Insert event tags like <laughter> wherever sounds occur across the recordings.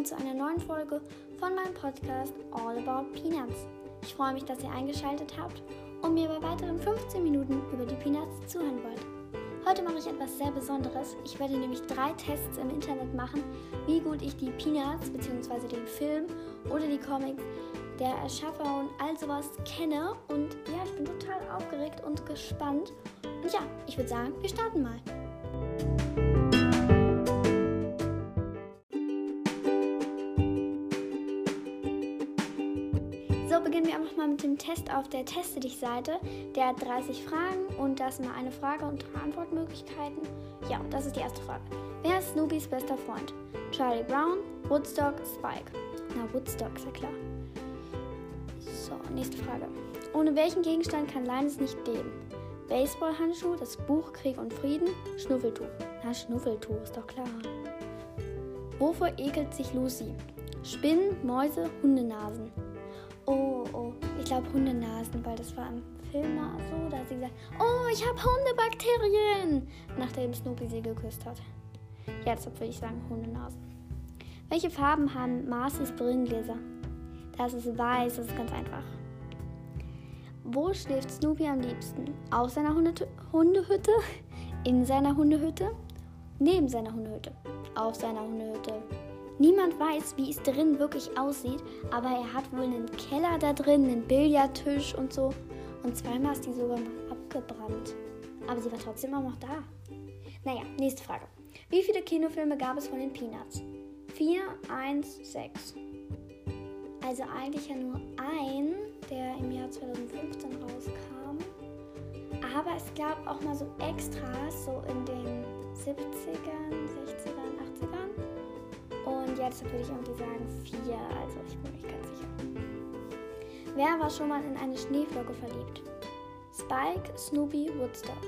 willkommen zu einer neuen Folge von meinem Podcast All About Peanuts. Ich freue mich, dass ihr eingeschaltet habt und mir bei weiteren 15 Minuten über die Peanuts zuhören wollt. Heute mache ich etwas sehr Besonderes. Ich werde nämlich drei Tests im Internet machen, wie gut ich die Peanuts bzw. den Film oder die Comics der Erschaffer und all sowas kenne. Und ja, ich bin total aufgeregt und gespannt. Und ja, ich würde sagen, wir starten mal. So beginnen wir einfach mal mit dem Test auf der Teste dich Seite. Der hat 30 Fragen und da sind mal eine Frage und drei Antwortmöglichkeiten. Ja, das ist die erste Frage. Wer ist Snoopys bester Freund? Charlie Brown, Woodstock, Spike. Na, Woodstock ist ja klar. So, nächste Frage. Ohne welchen Gegenstand kann Linus nicht leben? Baseballhandschuh, das Buch Krieg und Frieden, Schnuffeltuch. Na, Schnuffeltuch, ist doch klar. Wovor ekelt sich Lucy? Spinnen, Mäuse, Hundenasen. Oh, oh, ich glaube Hundenasen, weil das war im Film mal so. Da hat sie gesagt, oh, ich habe Hundebakterien, nachdem Snoopy sie geküsst hat. Ja, deshalb würde ich sagen Hundenasen. Welche Farben haben Marcys Brillengläser? Das ist weiß, das ist ganz einfach. Wo schläft Snoopy am liebsten? Auf seiner Hunde Hundehütte? In seiner Hundehütte? Neben seiner Hundehütte? Auf seiner Hundehütte? Niemand weiß, wie es drin wirklich aussieht, aber er hat wohl einen Keller da drin, einen Billardtisch und so. Und zweimal ist die sogar noch abgebrannt. Aber sie war trotzdem immer noch da. Naja, nächste Frage. Wie viele Kinofilme gab es von den Peanuts? 4, 1, 6. Also eigentlich ja nur ein, der im Jahr 2015 rauskam. Aber es gab auch mal so Extras, so in den 70ern, 60ern, 80ern. Und jetzt würde ich irgendwie sagen 4, also ich bin nicht ganz sicher. Wer war schon mal in eine Schneeflocke verliebt? Spike, Snoopy, Woodstock.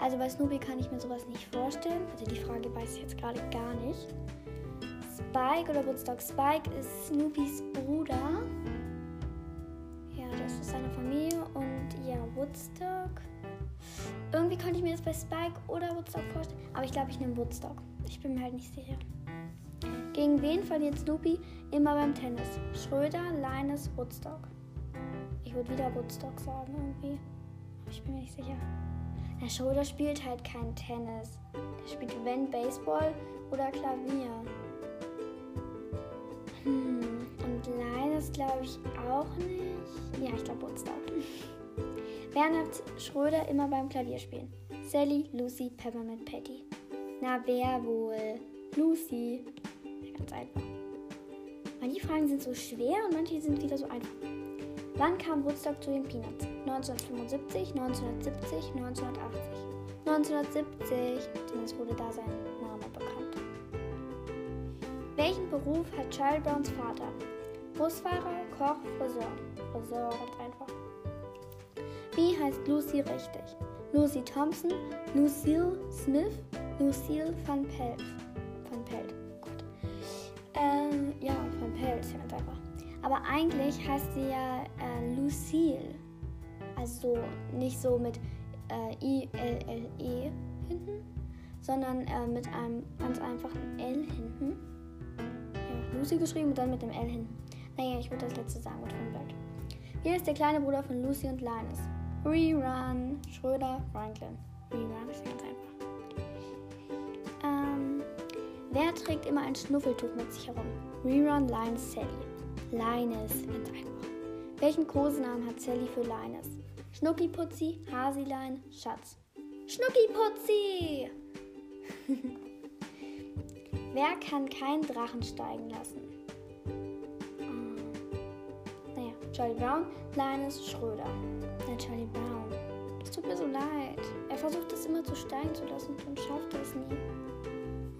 Also bei Snoopy kann ich mir sowas nicht vorstellen. Also die Frage weiß ich jetzt gerade gar nicht. Spike oder Woodstock. Spike ist Snoopys Bruder. Ja, das ist seine Familie. Und ja, Woodstock. Irgendwie konnte ich mir das bei Spike oder Woodstock vorstellen. Aber ich glaube, ich nehme Woodstock. Ich bin mir halt nicht sicher. Gegen wen verliert Snoopy immer beim Tennis? Schröder, Linus, Woodstock. Ich würde wieder Woodstock sagen irgendwie. Aber ich bin mir nicht sicher. Der Schröder spielt halt kein Tennis. Der spielt wenn Baseball oder Klavier. Hm, und Linus glaube ich auch nicht. Ja, ich glaube Woodstock. Wer nervt Schröder immer beim Klavierspielen? Sally, Lucy, Peppermint, Patty. Na, wer wohl? Lucy. Ganz einfach. Manche Fragen sind so schwer und manche sind wieder so einfach. Wann kam Woodstock zu den Peanuts? 1975, 1970, 1980. 1970, zumindest wurde da sein Name bekannt. Welchen Beruf hat Charlie Browns Vater? Busfahrer, Koch, Friseur. Friseur, ganz einfach. Wie heißt Lucy richtig? Lucy Thompson, Lucille Smith, Lucille van Pelt. Aber eigentlich heißt sie ja äh, Lucille. Also nicht so mit äh, I-L-L-E hinten, sondern äh, mit einem ganz einfachen L hinten. Ja, Lucy geschrieben und dann mit dem L hinten. Naja, ich würde das letzte sagen mit von Blatt. Hier ist der kleine Bruder von Lucy und Linus. Rerun, Schröder, Franklin. Rerun ist ganz einfach. Ähm, wer trägt immer ein Schnuffeltuch mit sich herum? Rerun, Linus, Sally. Linus, ganz einfach. Welchen Kosenamen hat Sally für Linus? Schnuckiputzi, Hasilein, Schatz. Schnuckiputzi! <laughs> Wer kann keinen Drachen steigen lassen? Hm. Naja, Charlie Brown, Linus, Schröder. Na, Charlie Brown. Es tut mir so leid. Er versucht es immer zu steigen zu lassen und schafft es nie.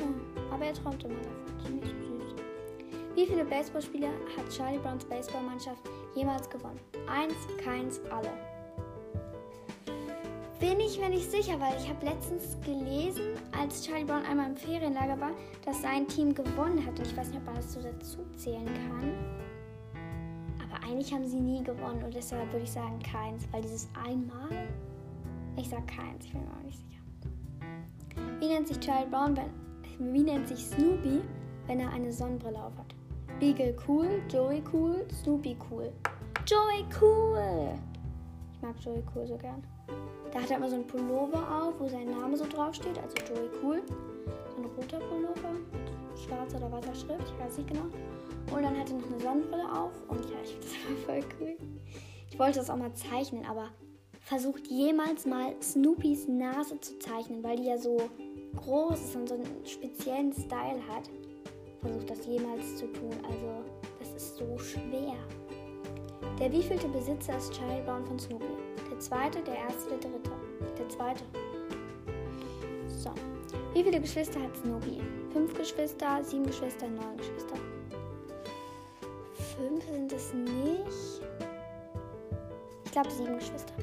Hm. Aber er träumt immer davon. Wie viele Baseballspiele hat Charlie Browns Baseballmannschaft jemals gewonnen? Eins, keins, alle. Bin ich mir nicht sicher, weil ich habe letztens gelesen, als Charlie Brown einmal im Ferienlager war, dass sein Team gewonnen hat. Und ich weiß nicht, ob man das so dazu zählen kann. Aber eigentlich haben sie nie gewonnen und deshalb würde ich sagen keins, weil dieses einmal. Ich sag keins, ich bin mir auch nicht sicher. Wie nennt sich Charlie Brown, wenn, wie nennt sich Snoopy, wenn er eine Sonnenbrille aufhat? Beagle cool, Joey cool, Snoopy cool. Joey cool! Ich mag Joey cool so gern. Da hat er immer so ein Pullover auf, wo sein Name so draufsteht, also Joey cool. So ein roter Pullover mit schwarzer oder weißer Schrift, ich weiß nicht genau. Und dann hat er noch eine Sonnenbrille auf und ja, ich finde das immer <laughs> voll cool. Ich wollte das auch mal zeichnen, aber versucht jemals mal Snoopys Nase zu zeichnen, weil die ja so groß ist und so einen speziellen Style hat. Versucht das jemals zu tun. Also, das ist so schwer. Der wievielte Besitzer ist Charlie Brown von Snoopy? Der zweite, der erste, der dritte? Der zweite. So. Wie viele Geschwister hat Snoopy? Fünf Geschwister, sieben Geschwister, neun Geschwister. Fünf sind es nicht. Ich glaube sieben Geschwister.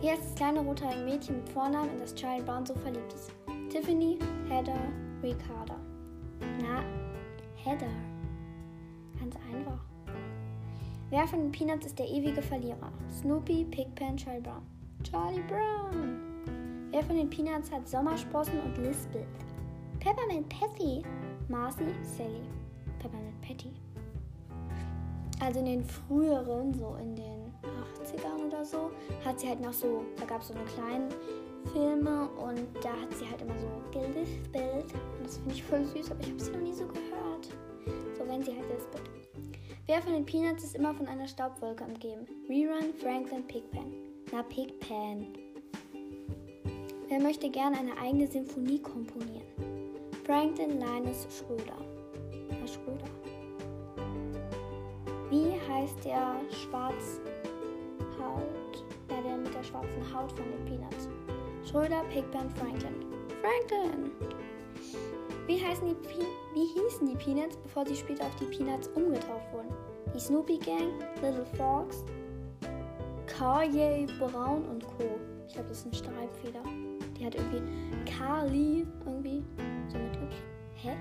Wie heißt das kleine rothaarige Mädchen mit Vornamen, in das Charlie Brown so verliebt ist? Tiffany, Heather, Ricarda. Heather. Ganz einfach. Wer von den Peanuts ist der ewige Verlierer? Snoopy, Pigpen, Charlie Brown. Charlie Brown. Wer von den Peanuts hat Sommersprossen und lispelt? Peppermint Patty. Marcy, Sally. Peppermint Patty. Also in den früheren, so in den 80ern oder so, hat sie halt noch so, da gab es so eine kleine Filme und da hat sie halt immer so gelispelt. Und das finde ich voll süß, aber ich habe sie noch nie so gehört. So, wenn sie halt lispelt. Wer von den Peanuts ist immer von einer Staubwolke umgeben? Rerun, Franklin, Pigpen. Na, Pigpen. Wer möchte gerne eine eigene Symphonie komponieren? Franklin Linus Schröder. Na, Schröder. Wie heißt der Schwarz Haut, ja, der mit der schwarzen Haut von den Peanuts. Schröder, Pigpen, Franklin. Franklin! Wie, heißen die wie hießen die Peanuts, bevor sie später auf die Peanuts umgetauft wurden? Die Snoopy Gang, Little Fox, Kanye Brown und Co. Ich glaube, das ist ein Streitfeder. Die hat irgendwie Carly irgendwie so mit Y. Hä?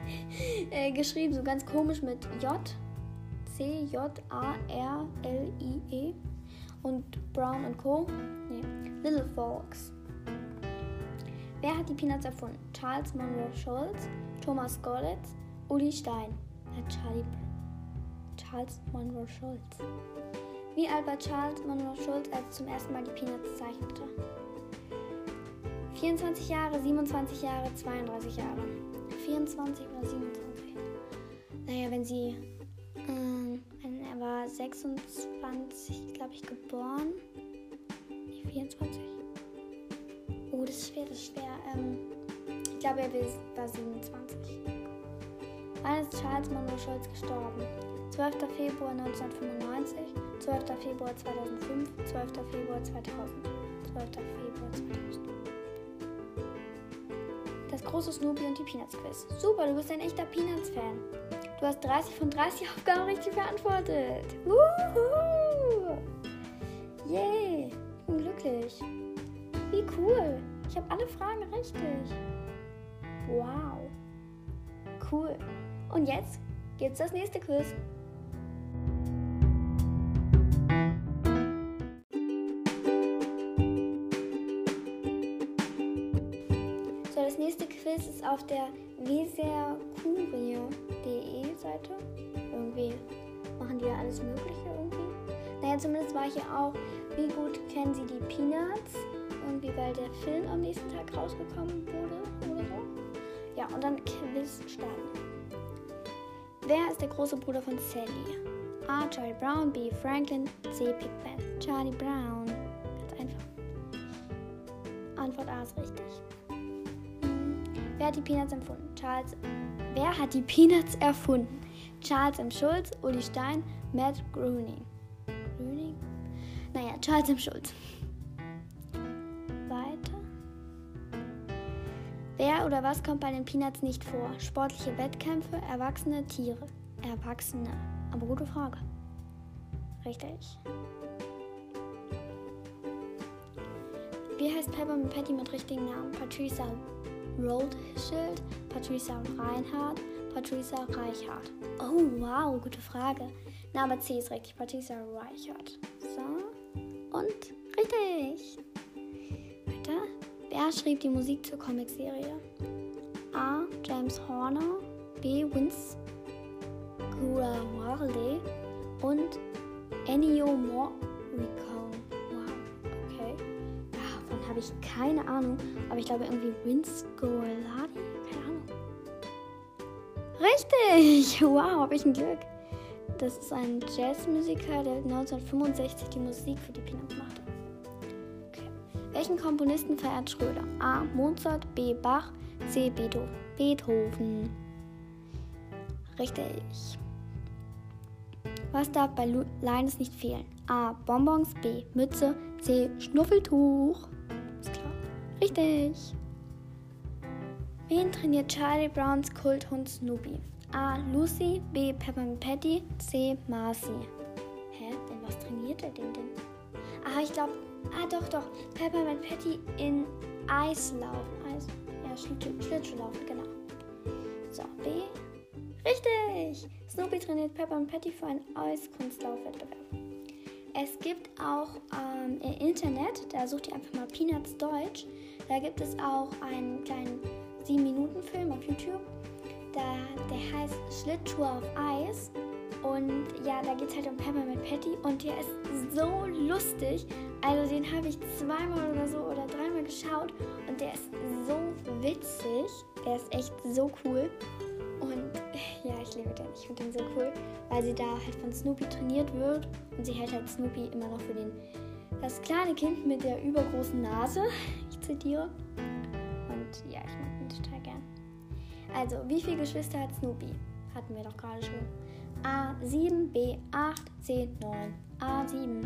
<laughs> äh, geschrieben, so ganz komisch mit J. C-J-A-R-L-I-E und Brown und Co. Nee, Little Fox. Wer hat die Peanuts erfunden? Charles Monroe Schulz, Thomas Gollitz, Uli Stein. Ja, Charlie, Charles Monroe Schulz. Wie alt war Charles Monroe Schulz, als er zum ersten Mal die Peanuts zeichnete? 24 Jahre, 27 Jahre, 32 Jahre. 24 oder 27? Naja, wenn sie ähm, er war 26, glaube ich, geboren. Nee, 24. Das ist schwer. Ähm, ich glaube, er war 27. Wann ist Charles Monroe Schulz gestorben? 12. Februar 1995, 12. Februar 2005, 12. Februar 2000. 12. Februar 2000. Das große Snoopy und die Peanuts Quiz. Super, du bist ein echter Peanuts-Fan. Du hast 30 von 30 Aufgaben richtig beantwortet. Wuhu! Yay! Ich bin glücklich. Wie cool. Ich habe alle Fragen richtig. Wow. Cool. Und jetzt gibt's das nächste Quiz. So, das nächste Quiz ist auf der weserkurie.de Seite. Irgendwie machen die ja alles Mögliche irgendwie. Naja, zumindest war hier auch, wie gut kennen sie die Peanuts? Irgendwie, weil der Film am nächsten Tag rausgekommen wurde oder so. Ja, und dann Quiz starten. Wer ist der große Bruder von Sally? A. Charlie Brown, B. Franklin, C. Pigpen. Charlie Brown. Ganz einfach. Antwort A ist richtig. Wer hat die Peanuts erfunden? Charles. Wer hat die Peanuts erfunden? Charles M. Schulz, Uli Stein, Matt Groening. Groening? Naja, Charles M. Schulz. Wer oder was kommt bei den Peanuts nicht vor? Sportliche Wettkämpfe, erwachsene Tiere. Erwachsene. Aber gute Frage. Richtig. Wie heißt Peppermint Patty mit richtigen Namen? Patricia Rothschild, Patricia Reinhardt, Patricia Reichhardt. Oh, wow, gute Frage. Na, aber C ist richtig, Patricia Reichhardt. So, und Schrieb die Musik zur Comicserie? A. James Horner, B. Vince Guarale und Ennio Morricone. Wow, okay. Davon habe ich keine Ahnung, aber ich glaube irgendwie Vince Guaraldi? Keine Ahnung. Richtig! <laughs> Wow, habe ich ein Glück. Das ist ein Jazzmusiker, der 1965 die Musik für die Peanuts machte. Welchen Komponisten verehrt Schröder? A. Mozart, B. Bach, C. Beethoven. Richtig. Was darf bei Linus nicht fehlen? A. Bonbons, B. Mütze, C. Schnuffeltuch. Ist klar. Richtig. Wen trainiert Charlie Browns Kulthund Snoopy? A. Lucy, B. Peppermint Patty, C. Marcy. Hä? Denn was trainiert er denn denn? Ah, ich glaube, ah doch, doch. Peppermint Patty in Eislauf. Eis, ja, Schlittschuhlaufen, genau. So, B. Richtig! Snoopy trainiert Peppermint Patty für einen Eiskunstlaufwettbewerb. Es gibt auch ähm, im Internet, da sucht ihr einfach mal Peanuts Deutsch, da gibt es auch einen kleinen 7-Minuten-Film auf YouTube da, der heißt Schlittschuhe auf Eis. Und ja, da geht es halt um Peppermint Patty und der ist so lustig. Also den habe ich zweimal oder so oder dreimal geschaut und der ist so witzig. Der ist echt so cool. Und ja, ich liebe den. Ich finde den so cool, weil sie da halt von Snoopy trainiert wird und sie hält halt Snoopy immer noch für den das kleine Kind mit der übergroßen Nase. Ich zitiere. Und ja, ich mag also, wie viele Geschwister hat Snoopy? Hatten wir doch gerade schon. A7, B8, C9, A7.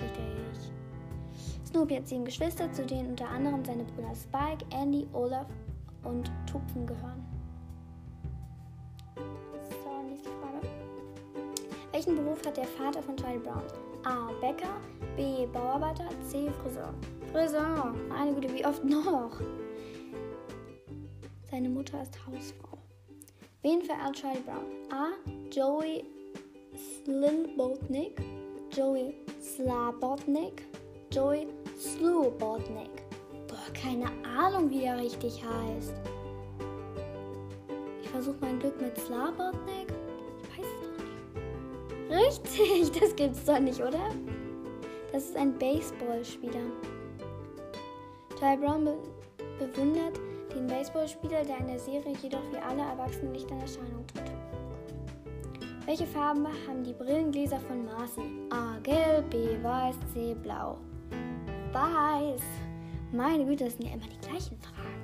Richtig. Snoopy hat sieben Geschwister, zu denen unter anderem seine Brüder Spike, Andy, Olaf und Tupfen gehören. So, nächste Frage. Welchen Beruf hat der Vater von Charlie Brown? A. Bäcker, B. Bauarbeiter, C. Friseur. Friseur, meine Güte, wie oft noch? Seine Mutter ist Hausfrau. Wen verehrt Charlie Brown? A. Joey Slilbotnik, Joey Slabotnik, Joey Slubotnik. Boah, keine Ahnung, wie er richtig heißt. Ich versuche mein Glück mit Slabotnik. Ich weiß es doch nicht. Richtig, <laughs> das gibt's doch nicht, oder? Das ist ein Baseballspieler. Charlie Brown be bewundert den Baseballspieler, der in der Serie jedoch wie alle Erwachsenen nicht in Erscheinung tritt. Welche Farben haben die Brillengläser von Marcy? A. Gelb, B. Weiß, C. Blau. Weiß. Meine Güte, das sind ja immer die gleichen Fragen.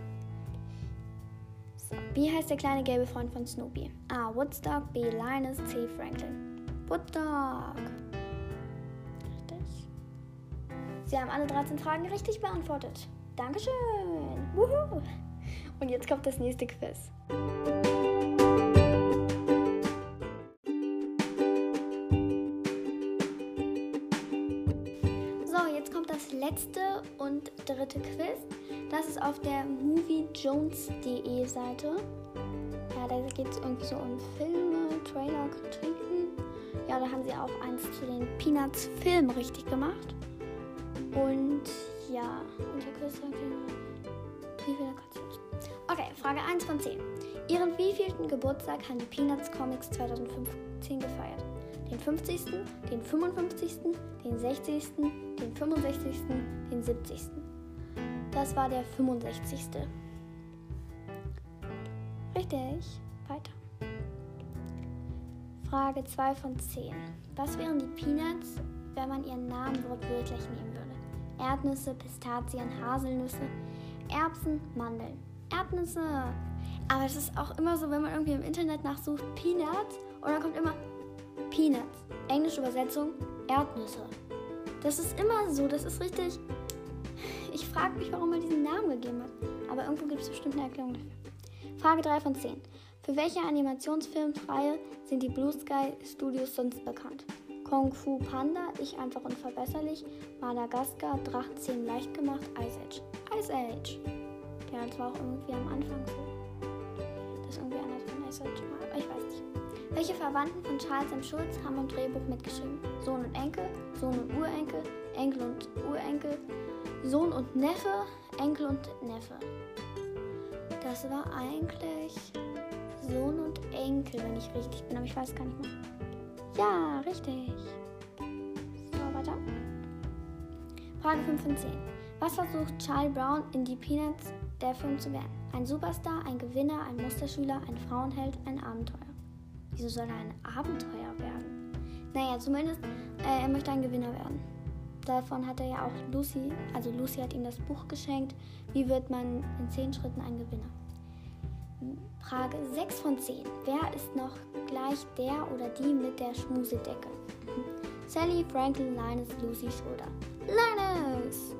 So, wie heißt der kleine gelbe Freund von Snoopy? A. Woodstock, B. Linus, C. Franklin. Woodstock. Richtig. Sie haben alle 13 Fragen richtig beantwortet. Dankeschön. Wuhu. Und jetzt kommt das nächste Quiz. So, jetzt kommt das letzte und dritte Quiz. Das ist auf der moviejones.de Seite. Ja, da geht es irgendwie so um Filme, Trailer, Kritiken. Ja, da haben sie auch eins zu den Peanuts Film richtig gemacht. Und ja, und der Quiz sagt wie viele Konzerte? Okay, Frage 1 von 10. Ihren wievielten Geburtstag haben die Peanuts Comics 2015 gefeiert? Den 50., den 55., den 60., den 65., den 70. Das war der 65. Richtig. Weiter. Frage 2 von 10. Was wären die Peanuts, wenn man ihren Namen wortwörtlich nehmen würde? Erdnüsse, Pistazien, Haselnüsse, Erbsen, Mandeln. Erdnüsse. Aber es ist auch immer so, wenn man irgendwie im Internet nachsucht, Peanuts und dann kommt immer Peanuts. Englische Übersetzung, Erdnüsse. Das ist immer so, das ist richtig. Ich frage mich, warum er diesen Namen gegeben hat. Aber irgendwo gibt es bestimmt eine Erklärung dafür. Frage 3 von 10. Für welche Animationsfilmreihe sind die Blue Sky Studios sonst bekannt? Kung Fu Panda, Ich einfach unverbesserlich, Madagaskar, Drachen 10 leicht gemacht, Ice Age. Ice Age. Ja, das war auch irgendwie am Anfang so. Das irgendwie anders von ich weiß nicht. Welche Verwandten von Charles M. Schulz haben im Drehbuch mitgeschrieben? Sohn und Enkel, Sohn und Urenkel, Enkel und Urenkel, Sohn und Neffe, Enkel und Neffe. das war eigentlich Sohn und Enkel, wenn ich richtig bin, aber ich weiß gar nicht mehr. Ja, richtig. So, weiter. Frage 5 von 10. Was versucht Charlie Brown in die Peanuts der Film zu werden? Ein Superstar, ein Gewinner, ein Musterschüler, ein Frauenheld, ein Abenteuer. Wieso soll er ein Abenteuer werden? Naja, zumindest äh, er möchte ein Gewinner werden. Davon hat er ja auch Lucy, also Lucy hat ihm das Buch geschenkt. Wie wird man in 10 Schritten ein Gewinner? Frage 6 von 10. Wer ist noch gleich der oder die mit der Schmusedecke? Sally, Franklin, Linus, Lucy, Schröder. Linus!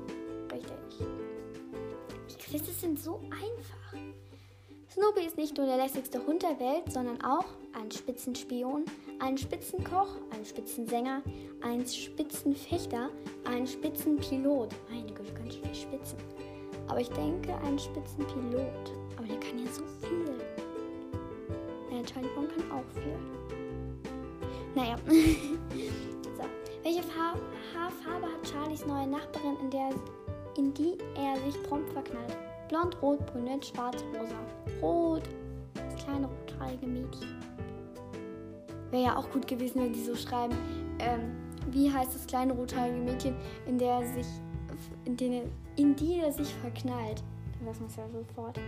Quizzes sind so einfach. Snoopy ist nicht nur der lässigste Hund der Welt, sondern auch ein Spitzenspion, ein Spitzenkoch, ein Spitzensänger, ein Spitzenfechter, ein Spitzenpilot. Meine Güte, ganz schön Spitzen. Aber ich denke, ein Spitzenpilot. Aber der kann ja so viel. Charlie Brown kann auch viel. Naja. <laughs> so. Welche Farbe, Haarfarbe hat Charlies neue Nachbarin, in, der, in die er sich prompt verknallt? Blond, rot, brünett, schwarz, rosa. Rot. Das kleine rothaarige Mädchen. Wäre ja auch gut gewesen, wenn sie so schreiben. Ähm, wie heißt das kleine rothaarige Mädchen, in der sich, in, den, in die er sich verknallt? Dann weiß man es ja sofort.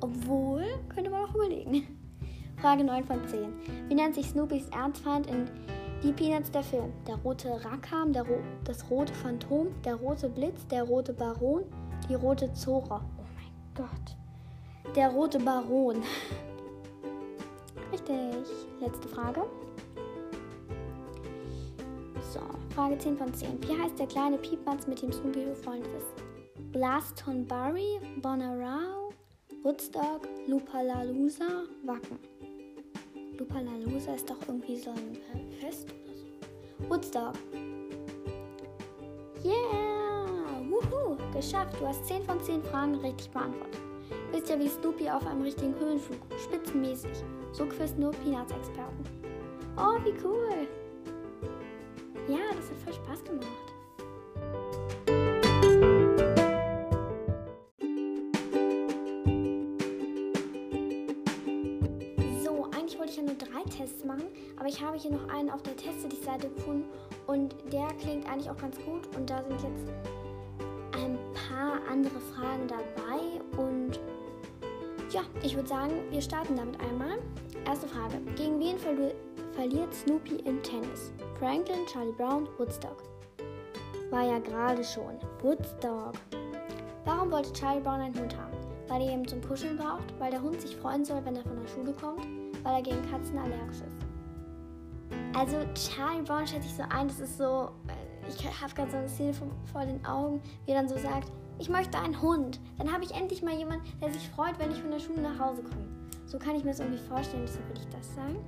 Obwohl, könnte man auch überlegen. Frage 9 von 10. Wie nennt sich Snoopys Erzfeind in Die Peanuts der Film? Der rote Rackham, der Ro das rote Phantom, der rote Blitz, der rote Baron, die rote Zora. Oh mein Gott. Der rote Baron. <laughs> Richtig. Letzte Frage. So, Frage 10 von 10. Wie heißt der kleine Piepmatz, mit dem Snoopy befreundet ist? Blastonbury, Bonnaroo, Woodstock, Lupalalusa, Wacken. Lupalalusa ist doch irgendwie so ein Fest oder so. Woodstock. Yeah! Wuhu! Geschafft! Du hast 10 von 10 Fragen richtig beantwortet. Wisst ihr, wie Snoopy auf einem richtigen Höhenflug, spitzenmäßig. So quiz nur Peanuts-Experten. Oh, wie cool! Ja, das hat voll Spaß gemacht. Tests machen, aber ich habe hier noch einen auf der Teste die Seite gefunden und der klingt eigentlich auch ganz gut und da sind jetzt ein paar andere Fragen dabei und ja, ich würde sagen, wir starten damit einmal. Erste Frage. Gegen wen verli verliert Snoopy im Tennis? Franklin, Charlie Brown, Woodstock. War ja gerade schon. Woodstock. Warum wollte Charlie Brown einen Hund haben? Weil er ihn zum Kuscheln braucht, weil der Hund sich freuen soll, wenn er von der Schule kommt, weil er gegen Katzen allergisch ist. Also Charlie Brown stellt sich so ein, das ist so, äh, ich habe gerade so eine Szene vor den Augen, wie er dann so sagt, ich möchte einen Hund. Dann habe ich endlich mal jemanden, der sich freut, wenn ich von der Schule nach Hause komme. So kann ich mir das irgendwie vorstellen, deshalb würde ich das sagen.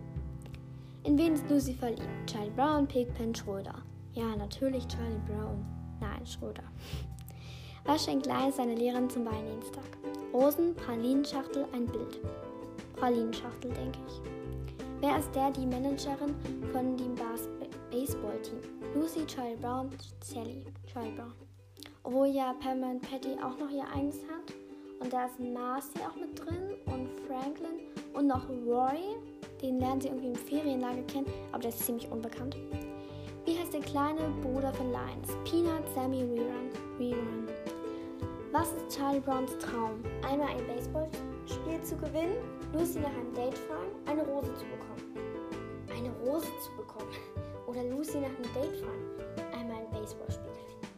In wen ist Lucy verliebt? Charlie Brown, Pigpen, Schröder. Ja, natürlich Charlie Brown. Nein, Schröder. Was schenkt Linus seine Lehrerin zum Valentinstag? Rosen, Pralinenschachtel, ein Bild. Pralinenschachtel, denke ich. Wer ist der, die Managerin von dem Baseballteam? Lucy, Charlie Brown, Sally, Charlie Brown. Obwohl ja Pam und Patty auch noch ihr eigenes hat. Und da ist Marcy auch mit drin und Franklin und noch Roy. Den lernen sie irgendwie im Ferienlager kennen, aber der ist ziemlich unbekannt. Wie heißt der kleine Bruder von Lions? Peanut, Sammy, Rerun. Rerun. Was ist Charlie Browns Traum? Einmal ein Baseballspiel zu gewinnen, Lucy nach einem Date fragen, eine Rose zu bekommen. Eine Rose zu bekommen. <laughs> Oder Lucy nach einem Date fragen, einmal ein Baseballspiel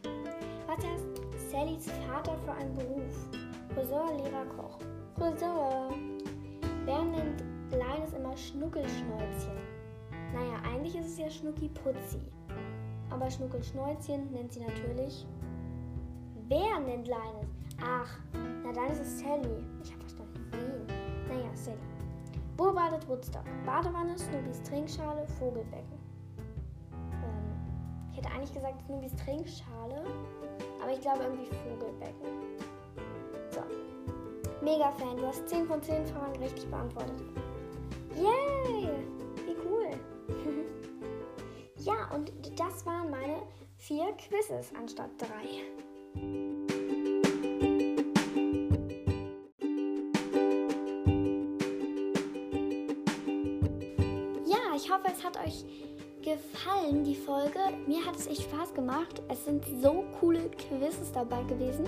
gewinnen. Was heißt Sallys Vater für einen Beruf? Friseur, Lehrer, Koch. Friseur. Wer nennt Linus immer Schnuckelschnäuzchen? Naja, eigentlich ist es ja Schnucki Putzi. Aber Schnuckelschnäuzchen nennt sie natürlich. Wer nennt Linus? Ach, na dann ist es Sally. Ich? Naja, Sally. Wo badet Woodstock? Badewanne, Snoopys Trinkschale, Vogelbecken. Ähm, ich hätte eigentlich gesagt Snoopys Trinkschale, aber ich glaube irgendwie Vogelbecken. So. Mega Fan, du hast 10 von 10 Fragen richtig beantwortet. Yay! Wie cool. <laughs> ja, und das waren meine vier Quizzes anstatt drei. Es hat euch gefallen, die Folge. Mir hat es echt Spaß gemacht. Es sind so coole Quizzes dabei gewesen.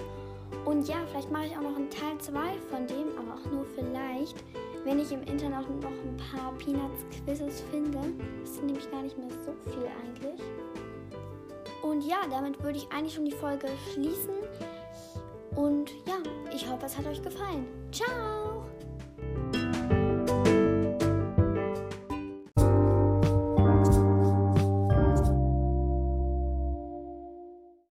Und ja, vielleicht mache ich auch noch einen Teil 2 von dem, aber auch nur vielleicht, wenn ich im Internet noch ein paar Peanuts-Quizzes finde. Das sind nämlich gar nicht mehr so viel eigentlich. Und ja, damit würde ich eigentlich schon die Folge schließen. Und ja, ich hoffe, es hat euch gefallen. Ciao!